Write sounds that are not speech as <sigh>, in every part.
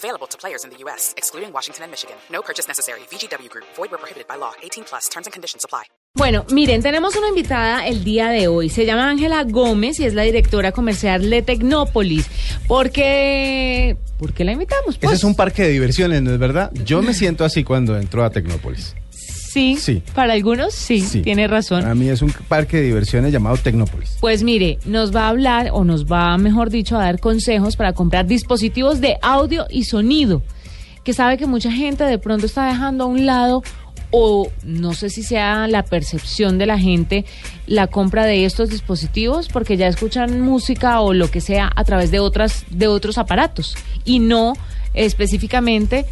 Available to players in the U.S., excluding Washington and Michigan. No purchase necessary. VGW Group. Void where prohibited by law. 18 plus. Terms and conditions apply. Bueno, miren, tenemos una invitada el día de hoy. Se llama Ángela Gómez y es la directora comercial de Tecnópolis. ¿Por qué, ¿Por qué la invitamos? Ese es un parque de diversiones, ¿no es verdad? Yo me siento así cuando entro a Tecnópolis. Sí, Sí. para algunos sí, Sí. tiene razón. A mí es un parque de diversiones llamado Tecnópolis. Pues mire, nos va a hablar o nos va, mejor dicho, a dar consejos para comprar dispositivos de audio y sonido, que sabe que mucha gente de pronto está dejando a un lado o no sé si sea la percepción de la gente la compra de estos dispositivos porque ya escuchan música o lo que sea a través de otras de otros aparatos y no específicamente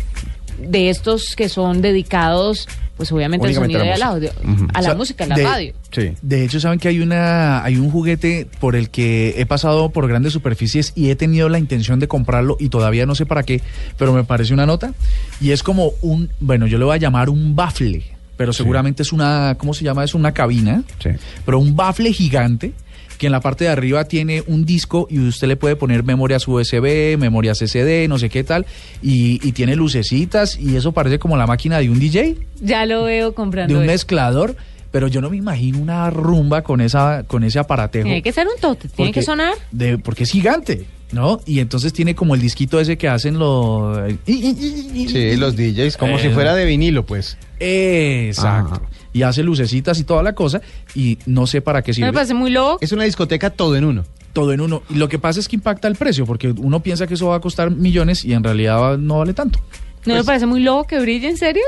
de estos que son dedicados pues obviamente al Únicamente sonido y la al audio, a la O sea, música, a la de- radio. Sí. De hecho, saben que hay una hay un juguete por el que he pasado por grandes superficies y he tenido la intención de comprarlo y todavía no sé para qué, pero me parece una nota y es como un, bueno, yo le voy a llamar un bafle, pero seguramente es una, ¿cómo se llama? Es una cabina, Sí. pero un bafle gigante que en la parte de arriba tiene un disco y usted le puede poner memorias USB, memorias SD, no sé qué tal, y, y tiene lucecitas y eso parece como la máquina de un DJ Ya lo veo comprando. de un eso. mezclador, pero yo no me imagino una rumba con esa con ese aparatejo. Tiene que ser un tote, tiene que sonar. de porque es gigante, ¿no? Y entonces tiene como el disquito ese que hacen los Sí, los DJs, como si Eh, fuera de vinilo, pues. Exacto. Ajá. Y hace lucecitas y toda la cosa y no sé para qué ¿No sirve. me parece muy loco? Es una discoteca todo en uno. Todo en uno. Y lo que pasa es que impacta el precio porque uno piensa que eso va a costar millones y en realidad no vale tanto. ¿No me Pues, parece muy loco que brille, en serio?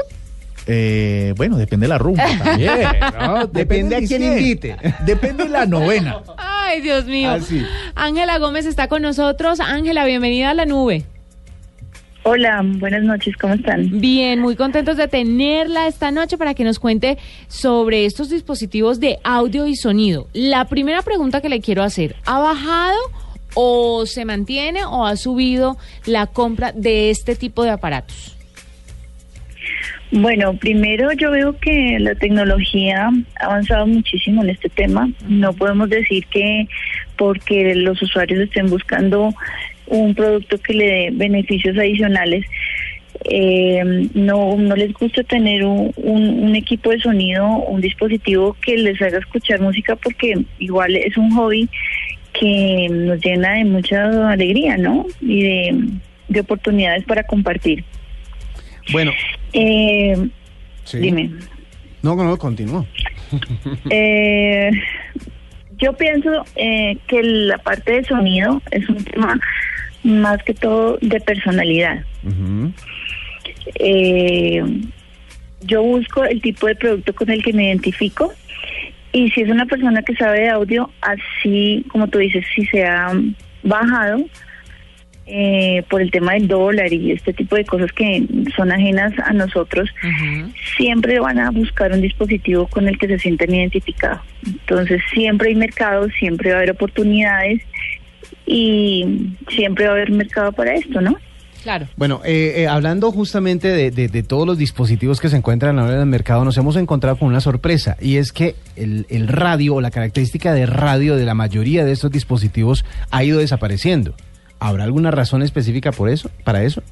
eh, bueno, depende de la rumba <laughs> también. ¿no? Depende a quién invite. Depende de la novena. Ay, Dios mío. Ah. Ángela Gómez está con nosotros. Ángela, bienvenida a la nube. Hola, buenas noches, ¿cómo están? Bien, muy contentos de tenerla esta noche para que nos cuente sobre estos dispositivos de audio y sonido. La primera pregunta que le quiero hacer, ¿ha bajado o se mantiene o ha subido la compra de este tipo de aparatos? Bueno, primero yo veo que la tecnología ha avanzado muchísimo en este tema. No podemos decir que porque los usuarios estén buscando un producto que le dé beneficios adicionales, eh, no, no les gusta tener un, un- un equipo de sonido, un dispositivo que les haga escuchar música porque igual es un hobby que nos llena de mucha alegría, ¿no? Y de, de oportunidades para compartir. Bueno, Eh, sí. Dime. No, no, continúo. <laughs> Eh, yo pienso eh, que la parte de sonido es un tema más que todo de personalidad. Eh, yo busco el tipo de producto con el que me identifico y si es una persona que sabe de audio, así como tú dices, si se ha bajado eh, por el tema del dólar y este tipo de cosas que son ajenas a nosotros, siempre van a buscar un dispositivo con el que se sientan identificados. Entonces siempre hay mercado, siempre va a haber oportunidades y siempre va a haber mercado para esto, ¿no? Claro. Bueno, eh, eh, hablando justamente de, de- de todos los dispositivos que se encuentran ahora en el mercado, nos hemos encontrado con una sorpresa y es que el, el radio o la característica de radio de la mayoría de estos dispositivos ha ido desapareciendo. ¿Habrá alguna razón específica por eso, para eso?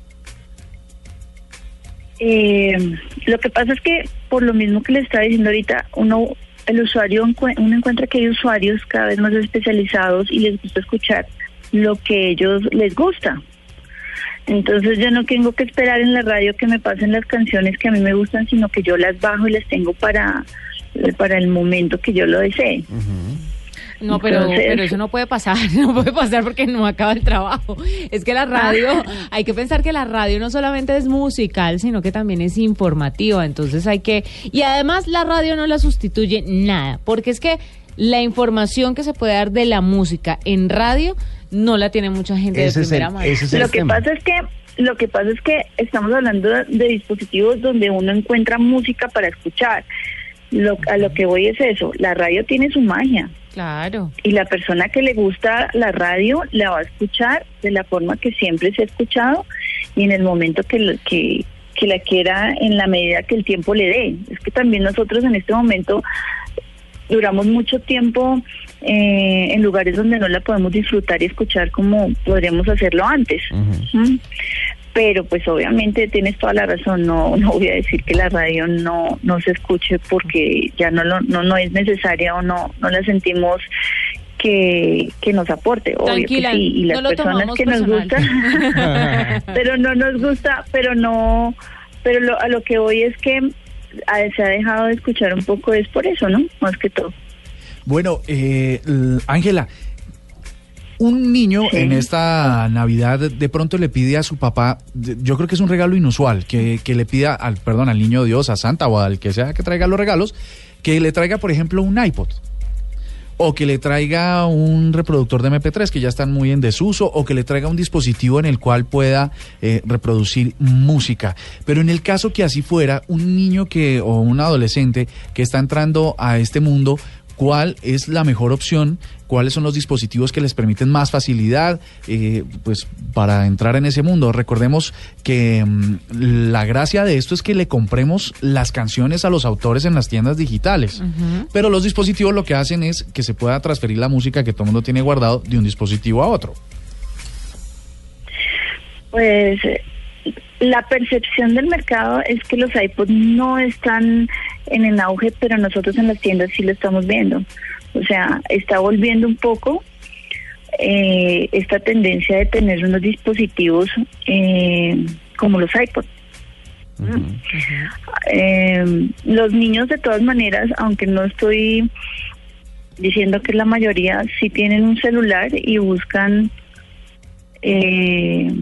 Eh, lo que pasa es que por lo mismo que le estaba diciendo ahorita, uno el usuario uno encuentra que hay usuarios cada vez más especializados y les gusta escuchar lo que ellos les gusta. Entonces yo no tengo que esperar en la radio que me pasen las canciones que a mí me gustan, sino que yo las bajo y las tengo para para el momento que yo lo desee. No, pero, Entonces- pero eso no puede pasar, <laughs> no puede pasar porque no acaba el trabajo. Es que la radio, hay que pensar que la radio no solamente es musical, sino que también es informativa. Entonces hay que, y además la radio no la sustituye nada, porque es que la información que se puede dar de la música en radio no la tiene mucha gente Ese de es el- primera mano. ese es el Lo que tema. pasa es que lo que pasa es que estamos hablando de, de dispositivos donde uno encuentra música para escuchar. Lo, a lo que voy es eso, la radio tiene su magia Claro. y la persona que le gusta la radio la va a escuchar de la forma que siempre se ha escuchado y en el momento que, lo- que, que la quiera en la medida que el tiempo le dé. Es que también nosotros en este momento duramos mucho tiempo eh, en lugares donde no la podemos disfrutar y escuchar como podríamos hacerlo antes. ¿Mm? Pero pues obviamente tienes toda la razón, no, <laughs> no voy a decir que la radio no, no se escuche porque ya no, lo, no, no es necesaria o no, no la sentimos que, que nos aporte. Obvio Tranquila, que sí, y las no lo personas tomamos que nos personal. gusta, <laughs> pero no nos gusta, pero no, pero lo, a lo que voy es que a- se ha dejado de escuchar un poco es por eso, ¿no? Más que todo. Bueno, eh, Ángela, un niño Sí. en esta Navidad de pronto le pide a su papá, yo creo que es un regalo inusual, que, que le pida al, perdón, al niño Dios, a Santa o al que sea que traiga los regalos, que le traiga, por ejemplo, un iPod. O que le traiga un reproductor de MP3 que ya están muy en desuso, o que le traiga un dispositivo en el cual pueda eh, reproducir música. Pero en el caso que así fuera, un niño que o un adolescente que está entrando a este mundo, ¿cuál es la mejor opción? ¿Cuáles son los dispositivos que les permiten más facilidad eh, pues, para entrar en ese mundo? Recordemos que mm, la gracia de esto es que le compremos las canciones a los autores en las tiendas digitales. Pero los dispositivos lo que hacen es que se pueda transferir la música que todo el mundo tiene guardado de un dispositivo a otro. Pues la percepción del mercado es que los iPods no están en el auge, pero nosotros en las tiendas sí lo estamos viendo. O sea, está volviendo un poco eh, esta tendencia de tener unos dispositivos eh, como los iPods. Eh, los niños de todas maneras, aunque no estoy diciendo que la mayoría sí tienen un celular y buscan eh,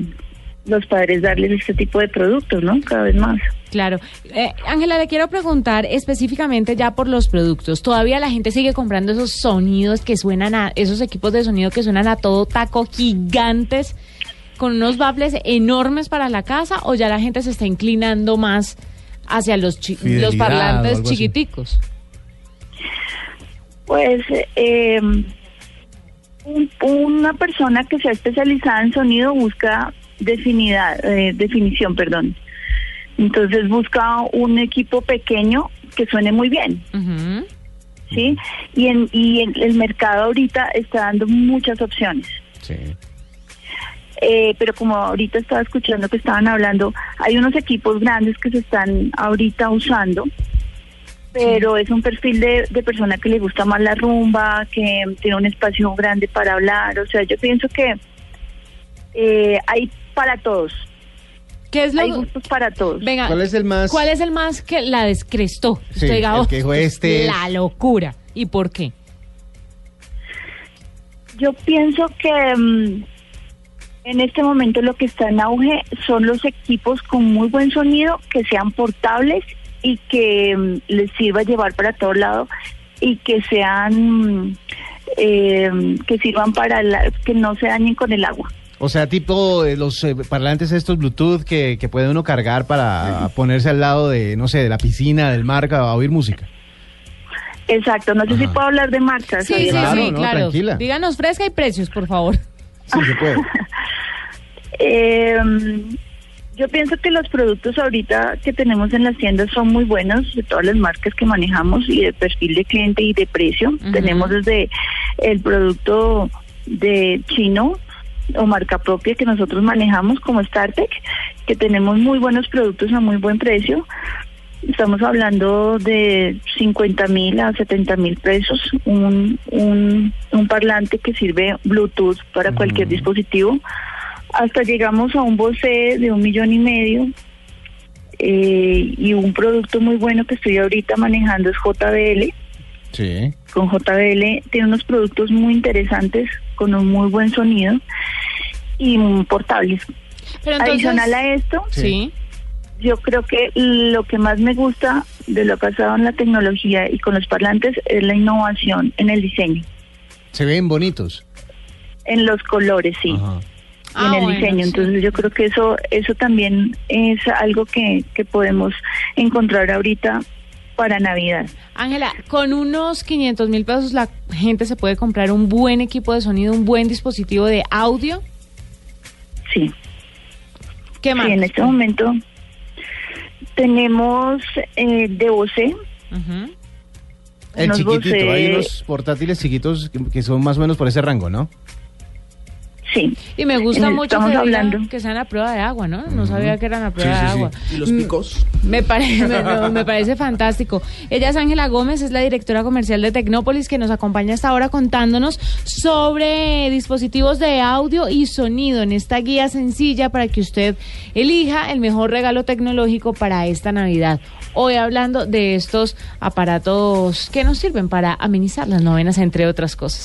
los padres darles este tipo de productos, ¿no? Cada vez más. Claro. Eh, Ángela, le quiero preguntar específicamente ya por los productos. ¿Todavía la gente sigue comprando esos sonidos que suenan a, esos equipos de sonido que suenan a todo taco gigantes con unos baffles enormes para la casa o ya la gente se está inclinando más hacia los, chi- Fidelidad los parlantes chiquiticos? Pues eh, un- una persona que sea especializada en sonido busca definidad, eh, definición, perdón. Entonces busca un equipo pequeño que suene muy bien. ¿sí? Y, en, y en el mercado ahorita está dando muchas opciones. Sí. Eh, pero como ahorita estaba escuchando que estaban hablando, hay unos equipos grandes que se están ahorita usando, pero es un perfil de, de persona que le gusta más la rumba, que tiene un espacio grande para hablar, o sea, yo pienso que eh, hay para todos, ¿Qué es hay lo gustos para todos. Venga, ¿Cuál es el más- ¿Cuál es el más que la descrestó? Sí, Usted diga, el "Oh, que dijo, este la es". locura. ¿Y por qué? Yo pienso que mm, en este momento lo que está en auge son los equipos con muy buen sonido, que sean portables y que mm, les sirva llevar para todo lado y que sean mm, eh, que sirvan para la- que no se dañen con el agua. O sea, tipo eh, los eh, parlantes estos Bluetooth que, que puede uno cargar para ponerse al lado de, no sé, de la piscina, del mar, a oír música. Exacto, no sé si puedo hablar de marcas. Sí, sí, Claro, sí, no, claro. tranquila. Díganos fresca y precios, por favor. <laughs> Sí, se puede. <laughs> Eh, yo pienso que los productos ahorita que tenemos en las tiendas son muy buenos, de todas las marcas que manejamos y de perfil de cliente y de precio. Tenemos desde el producto de chino o marca propia que nosotros manejamos como StarTech, que tenemos muy buenos productos a muy buen precio. Estamos hablando de 50 mil a 70 mil pesos, un, un, un parlante que sirve Bluetooth para cualquier dispositivo. Hasta llegamos a un Bose de un millón y medio eh, y un producto muy bueno que estoy ahorita manejando es JBL. Sí. Con JBL tiene unos productos muy interesantes con un muy buen sonido y mm, portables. Pero entonces, Adicional a esto, sí. yo creo que lo que más me gusta de lo pasado en la tecnología y con los parlantes es la innovación en el diseño, Se ven bonitos. en los colores, sí. Ajá. y en Ah, el bueno, diseño. sí. Entonces yo creo que eso eso también es algo que, que podemos encontrar ahorita para Navidad. Ángela, con unos 500 mil pesos la gente se puede comprar un buen equipo de sonido, un buen dispositivo de audio. Sí. ¿Qué más? Sí, en este momento tenemos eh, de Bose. El chiquitito, Bose- hay unos portátiles chiquitos que, que son más o menos por ese rango, ¿no? Sí. Y me gusta mucho que, hablando. que sean a prueba de agua, ¿no? No sabía que eran a prueba de agua. ¿Y los Mm, picos? Me parece, <laughs> me, no, me parece fantástico. Ella es Ángela Gómez, es la directora comercial de Tecnópolis que nos acompaña hasta ahora contándonos sobre dispositivos de audio y sonido en esta guía sencilla para que usted elija el mejor regalo tecnológico para esta Navidad. Hoy hablando de estos aparatos que nos sirven para amenizar las novenas, entre otras cosas.